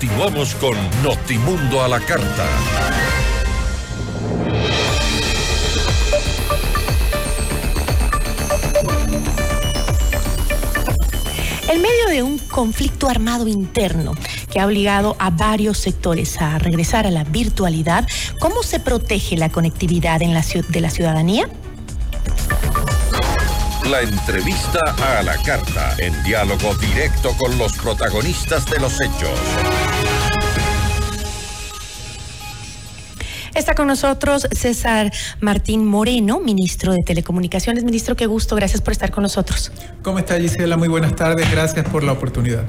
Continuamos con Notimundo a la Carta. En medio de un conflicto armado interno que ha obligado a varios sectores a regresar a la virtualidad, ¿cómo se protege la conectividad en la, de la ciudadanía? La entrevista a la carta, en diálogo directo con los protagonistas de los hechos. Está con nosotros César Martín Moreno, ministro de Telecomunicaciones. Ministro, qué gusto, gracias por estar con nosotros. ¿Cómo está Gisela? Muy buenas tardes, gracias por la oportunidad.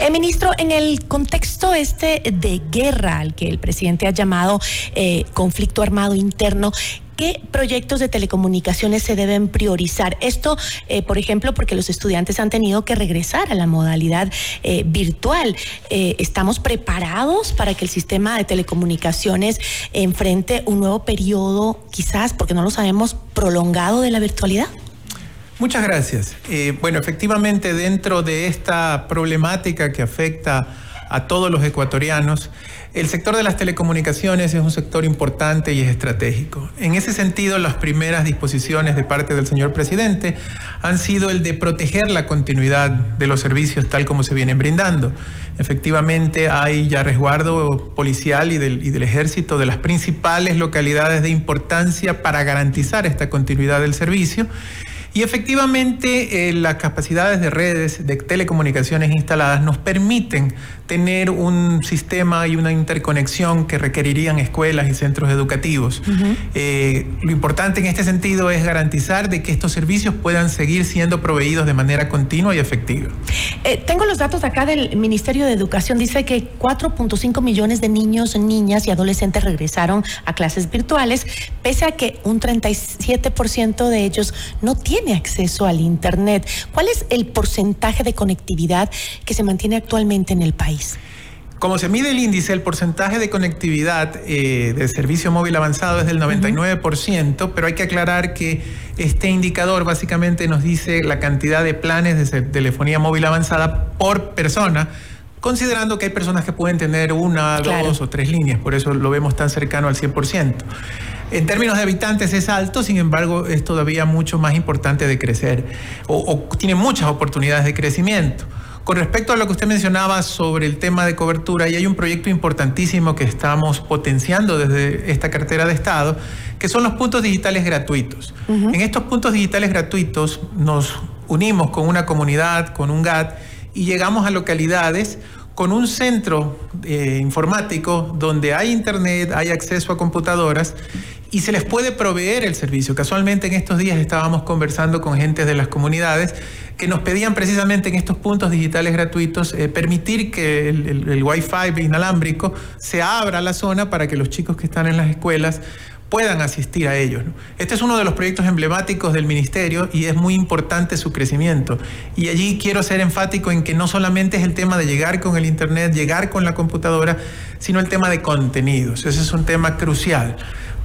Eh, ministro, en el contexto este de guerra al que el presidente ha llamado eh, conflicto armado interno, ¿Qué proyectos de telecomunicaciones se deben priorizar? Esto, eh, por ejemplo, porque los estudiantes han tenido que regresar a la modalidad eh, virtual. Eh, ¿Estamos preparados para que el sistema de telecomunicaciones enfrente un nuevo periodo, quizás, porque no lo sabemos, prolongado de la virtualidad? Muchas gracias. bueno, efectivamente, dentro de esta problemática que afecta a todos los ecuatorianos, el sector de las telecomunicaciones es un sector importante y es estratégico. En ese sentido, las primeras disposiciones de parte del señor presidente han sido el de proteger la continuidad de los servicios tal como se vienen brindando. Efectivamente, hay ya resguardo policial y del, y del ejército de las principales localidades de importancia para garantizar esta continuidad del servicio. Y efectivamente, eh, las capacidades de redes de telecomunicaciones instaladas nos permiten tener un sistema y una interconexión que requerirían escuelas y centros educativos. Eh, lo importante en este sentido es garantizar de que estos servicios puedan seguir siendo proveídos de manera continua y efectiva. Eh, tengo los datos acá del Ministerio de Educación. Dice que 4.5 millones de niños, niñas y adolescentes regresaron a clases virtuales, pese a que un 37% de ellos no tiene acceso al Internet. ¿Cuál es el porcentaje de conectividad que se mantiene actualmente en el país? Como se mide el índice, el porcentaje de conectividad eh, de servicio móvil avanzado es del 99%, pero hay que aclarar que este indicador básicamente nos dice la cantidad de planes de telefonía móvil avanzada por persona, considerando que hay personas que pueden tener una, dos o tres líneas, por eso lo vemos tan cercano al 100%. En términos de habitantes es alto, sin embargo es todavía mucho más importante de crecer o tiene muchas oportunidades de crecimiento. Con respecto a lo que usted mencionaba sobre el tema de cobertura, y hay un proyecto importantísimo que estamos potenciando desde esta cartera de Estado, que son los puntos digitales gratuitos. En estos puntos digitales gratuitos nos unimos con una comunidad, con un GAT, y llegamos a localidades con un centro eh, informático donde hay internet, hay acceso a computadoras y se les puede proveer el servicio. Casualmente en estos días estábamos conversando con gente de las comunidades que nos pedían precisamente en estos puntos digitales gratuitos eh, permitir que el, Wi-Fi inalámbrico se abra la zona para que los chicos que están en las escuelas puedan asistir a ellos. Este es uno de los proyectos emblemáticos del ministerio y es muy importante su crecimiento. Y allí quiero ser enfático en que no solamente es el tema de llegar con el Internet, llegar con la computadora, sino el tema de contenidos. Ese es un tema crucial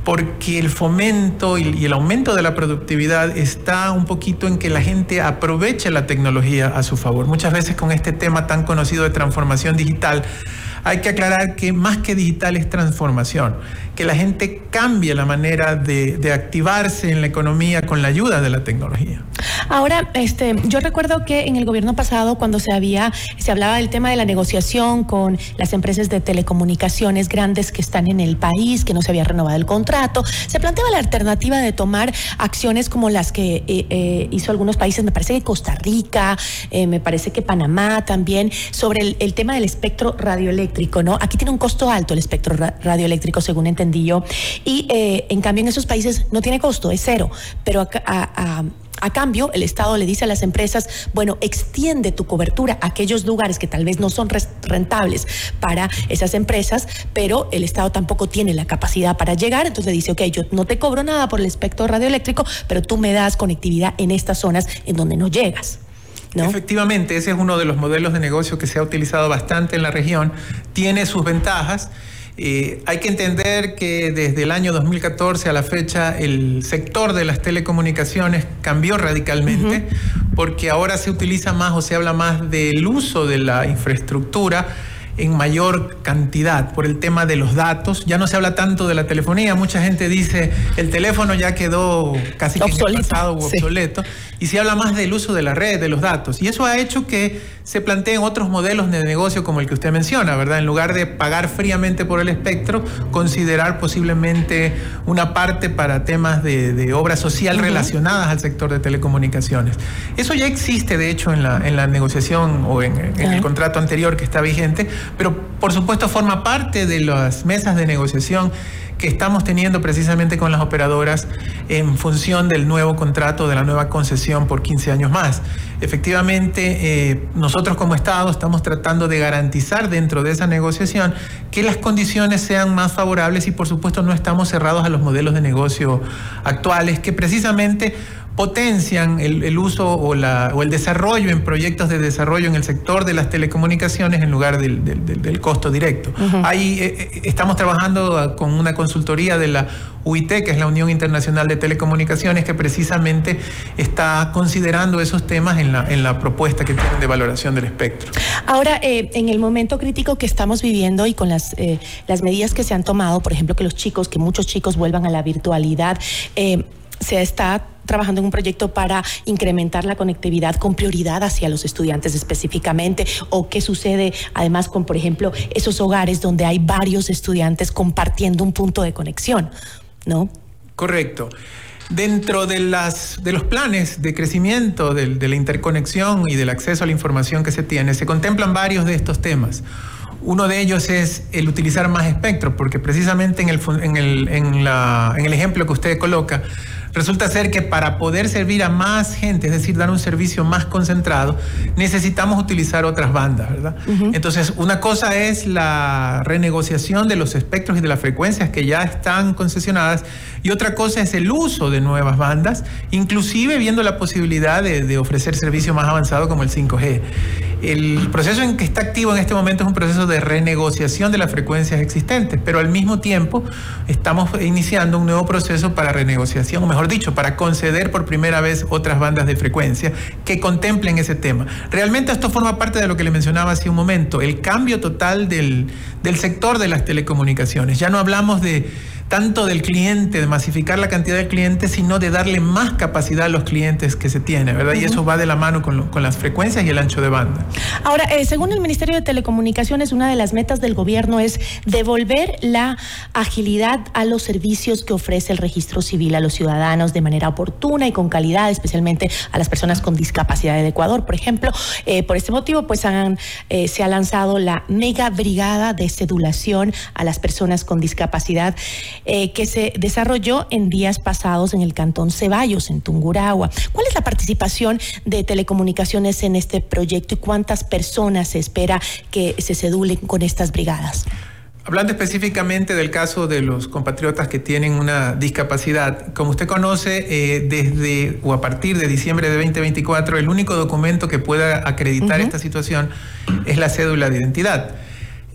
porque el fomento y, el aumento de la productividad está un poquito en que la gente aproveche la tecnología a su favor. Muchas veces con este tema tan conocido de transformación digital, hay que aclarar que más que digital es transformación, que la gente cambie la manera de, de activarse en la economía con la ayuda de la tecnología. Ahora, este, yo recuerdo que en el gobierno pasado, cuando se había, se hablaba del tema de la negociación con las empresas de telecomunicaciones grandes que están en el país, que no se había renovado el contrato, se planteaba la alternativa de tomar acciones como las que eh, eh, hizo algunos países, me parece que Costa Rica, eh, me parece que Panamá también, sobre el, el, tema del espectro radioeléctrico, ¿no? Aquí tiene un costo alto el espectro radioeléctrico, según entendí yo, y en cambio en esos países no tiene costo, es cero, pero a, a, cambio, el Estado le dice a las empresas, bueno, extiende tu cobertura a aquellos lugares que tal vez no son rentables para esas empresas, pero el Estado tampoco tiene la capacidad para llegar, entonces dice, ok, yo no te cobro nada por el espectro radioeléctrico, pero tú me das conectividad en estas zonas en donde no llegas. ¿No? Efectivamente, ese es uno de los modelos de negocio que se ha utilizado bastante en la región, tiene sus ventajas. Eh, hay que entender que desde el año 2014 a la fecha el sector de las telecomunicaciones cambió radicalmente porque ahora se utiliza más o se habla más del uso de la infraestructura en mayor cantidad por el tema de los datos. Ya no se habla tanto de la telefonía, mucha gente dice el teléfono ya quedó casi obsoleto, pasado o obsoleto, y se habla más del uso de la red, de los datos. Y eso ha hecho que se planteen otros modelos de negocio como el que usted menciona, ¿verdad? En lugar de pagar fríamente por el espectro, considerar posiblemente una parte para temas de, obra social relacionadas al sector de telecomunicaciones. Eso ya existe, de hecho, en la, en la negociación o en, en el contrato anterior que está vigente, pero por supuesto forma parte de las mesas de negociación que estamos teniendo precisamente con las operadoras en función del nuevo contrato, de la nueva concesión por 15 años más. Efectivamente, eh, nosotros como Estado estamos tratando de garantizar dentro de esa negociación que las condiciones sean más favorables y por supuesto no estamos cerrados a los modelos de negocio actuales que precisamente potencian el, uso o, la, o, el desarrollo en proyectos de desarrollo en el sector de las telecomunicaciones en lugar del, costo directo. Ahí eh, eh, estamos trabajando con una consultoría de la UIT, que es la Unión Internacional de Telecomunicaciones, que precisamente está considerando esos temas en la, en la propuesta que tienen de valoración del espectro. Ahora, eh, en el momento crítico que estamos viviendo y con las, las medidas que se han tomado, por ejemplo, que los chicos, que muchos chicos vuelvan a la virtualidad, se está trabajando en un proyecto para incrementar la conectividad con prioridad hacia los estudiantes específicamente? ¿O qué sucede además con, por ejemplo, esos hogares donde hay varios estudiantes compartiendo un punto de conexión? ¿No? Correcto. Dentro de, las, de los planes de crecimiento de, la interconexión y del acceso a la información que se tiene, se contemplan varios de estos temas. Uno de ellos es el utilizar más espectro, porque precisamente en el, en el, en en el ejemplo que usted coloca, Resulta ser que para poder servir a más gente, es decir, dar un servicio más concentrado, necesitamos utilizar otras bandas, ¿verdad? Entonces, una cosa es la renegociación de los espectros y de las frecuencias que ya están concesionadas y otra cosa es el uso de nuevas bandas, inclusive viendo la posibilidad de, ofrecer servicios más avanzados como el 5G. El proceso en que está activo en este momento es un proceso de renegociación de las frecuencias existentes, pero al mismo tiempo estamos iniciando un nuevo proceso para renegociación, o mejor dicho, para conceder por primera vez otras bandas de frecuencia que contemplen ese tema. Realmente esto forma parte de lo que le mencionaba hace un momento, el cambio total del, del sector de las telecomunicaciones. Ya no hablamos de tanto del cliente, de masificar la cantidad de clientes, sino de darle más capacidad a los clientes que se tiene, ¿verdad? Y eso va de la mano con, las frecuencias y el ancho de banda. Ahora, eh, según el Ministerio de Telecomunicaciones, una de las metas del gobierno es devolver la agilidad a los servicios que ofrece el registro civil a los ciudadanos de manera oportuna y con calidad, especialmente a las personas con discapacidad de Ecuador, por ejemplo. Eh, por este motivo, pues han, eh, se ha lanzado la mega brigada de cedulación a las personas con discapacidad. Eh, que se desarrolló en días pasados en el Cantón Ceballos, en Tunguragua. ¿Cuál es la participación de telecomunicaciones en este proyecto y cuántas personas se espera que se cedulen con estas brigadas? Hablando específicamente del caso de los compatriotas que tienen una discapacidad, como usted conoce, eh, desde o a partir de diciembre de 2024, el único documento que pueda acreditar esta situación es la cédula de identidad.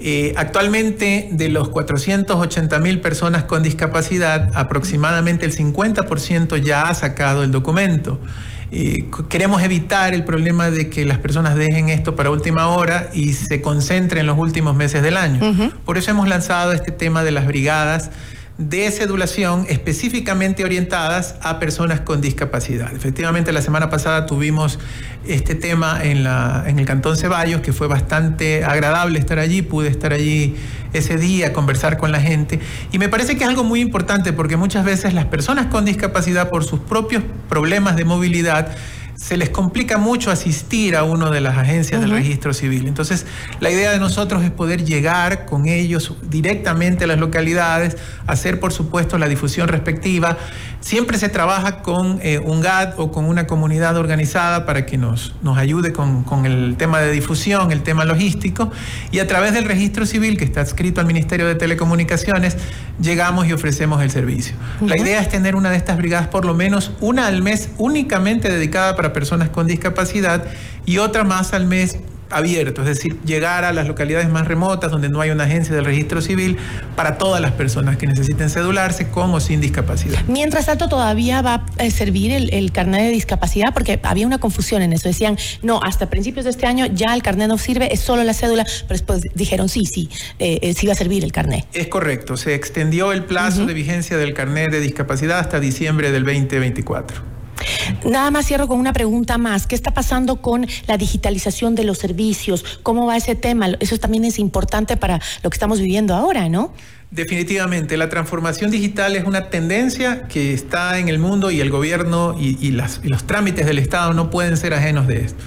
Eh, actualmente, de los 480 mil personas con discapacidad, aproximadamente el 50% ya ha sacado el documento. Eh, queremos evitar el problema de que las personas dejen esto para última hora y se concentren en los últimos meses del año. Por eso hemos lanzado este tema de las brigadas de cedulación específicamente orientadas a personas con discapacidad. Efectivamente, la semana pasada tuvimos este tema en, en el Cantón Ceballos, que fue bastante agradable estar allí, pude estar allí ese día, conversar con la gente, y me parece que es algo muy importante porque muchas veces las personas con discapacidad, por sus propios problemas de movilidad, se les complica mucho asistir a una de las agencias del registro civil. Entonces, la idea de nosotros es poder llegar con ellos directamente a las localidades, hacer, por supuesto, la difusión respectiva. Siempre se trabaja con eh, un GAT o con una comunidad organizada para que nos, nos ayude con, el tema de difusión, el tema logístico, y a través del registro civil que está adscrito al Ministerio de Telecomunicaciones, llegamos y ofrecemos el servicio. La idea es tener una de estas brigadas, por lo menos una al mes, únicamente dedicada para personas con discapacidad y otra más al mes abierto, es decir, llegar a las localidades más remotas donde no hay una agencia del registro civil para todas las personas que necesiten cedularse con o sin discapacidad. Mientras tanto, todavía va a servir el, carnet de discapacidad porque había una confusión en eso. Decían, no, hasta principios de este año ya el carnet no sirve, es solo la cédula, pero después dijeron, sí, sí, eh, eh, sí va a servir el carnet. Es correcto, se extendió el plazo de vigencia del carnet de discapacidad hasta diciembre del 2024. Nada más cierro con una pregunta más. ¿Qué está pasando con la digitalización de los servicios? ¿Cómo va ese tema? Eso también es importante para lo que estamos viviendo ahora, ¿no? Definitivamente, la transformación digital es una tendencia que está en el mundo y el gobierno y, los trámites del Estado no pueden ser ajenos de esto.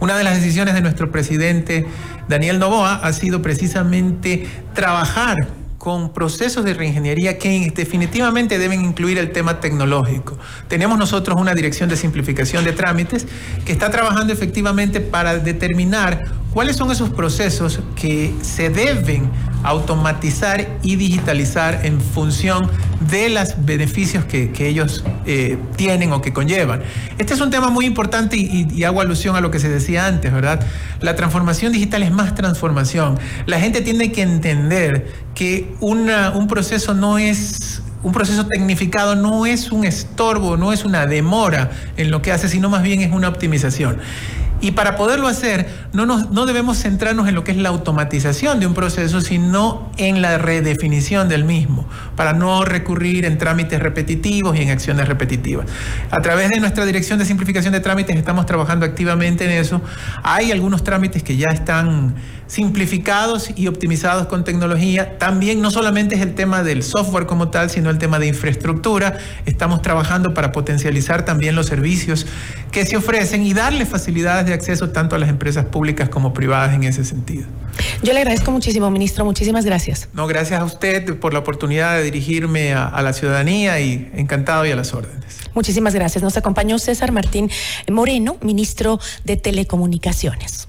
Una de las decisiones de nuestro presidente Daniel Novoa ha sido precisamente trabajar con procesos de reingeniería que definitivamente deben incluir el tema tecnológico. Tenemos nosotros una dirección de simplificación de trámites que está trabajando efectivamente para determinar cuáles son esos procesos que se deben automatizar y digitalizar en función de los beneficios que, ellos eh, tienen o que conllevan. Este es un tema muy importante y, hago alusión a lo que se decía antes, ¿verdad? La transformación digital es más transformación. La gente tiene que entender un proceso no es un proceso tecnificado no es un estorbo, no es una demora en lo que hace, sino más bien es una optimización. Y para poderlo hacer, no, no debemos centrarnos en lo que es la automatización de un proceso, sino en la redefinición del mismo, para no recurrir en trámites repetitivos y en acciones repetitivas. A través de nuestra dirección de simplificación de trámites estamos trabajando activamente en eso. Hay algunos trámites que ya están simplificados y optimizados con tecnología. También no solamente es el tema del software como tal, sino el tema de infraestructura. Estamos trabajando para potencializar también los servicios que se ofrecen y darle facilidades de acceso tanto a las empresas públicas como privadas en ese sentido. Yo le agradezco muchísimo, ministro. Muchísimas gracias. No, gracias a usted por la oportunidad de dirigirme a, la ciudadanía y encantado y a las órdenes. Muchísimas gracias. Nos acompañó César Martín Moreno, ministro de Telecomunicaciones.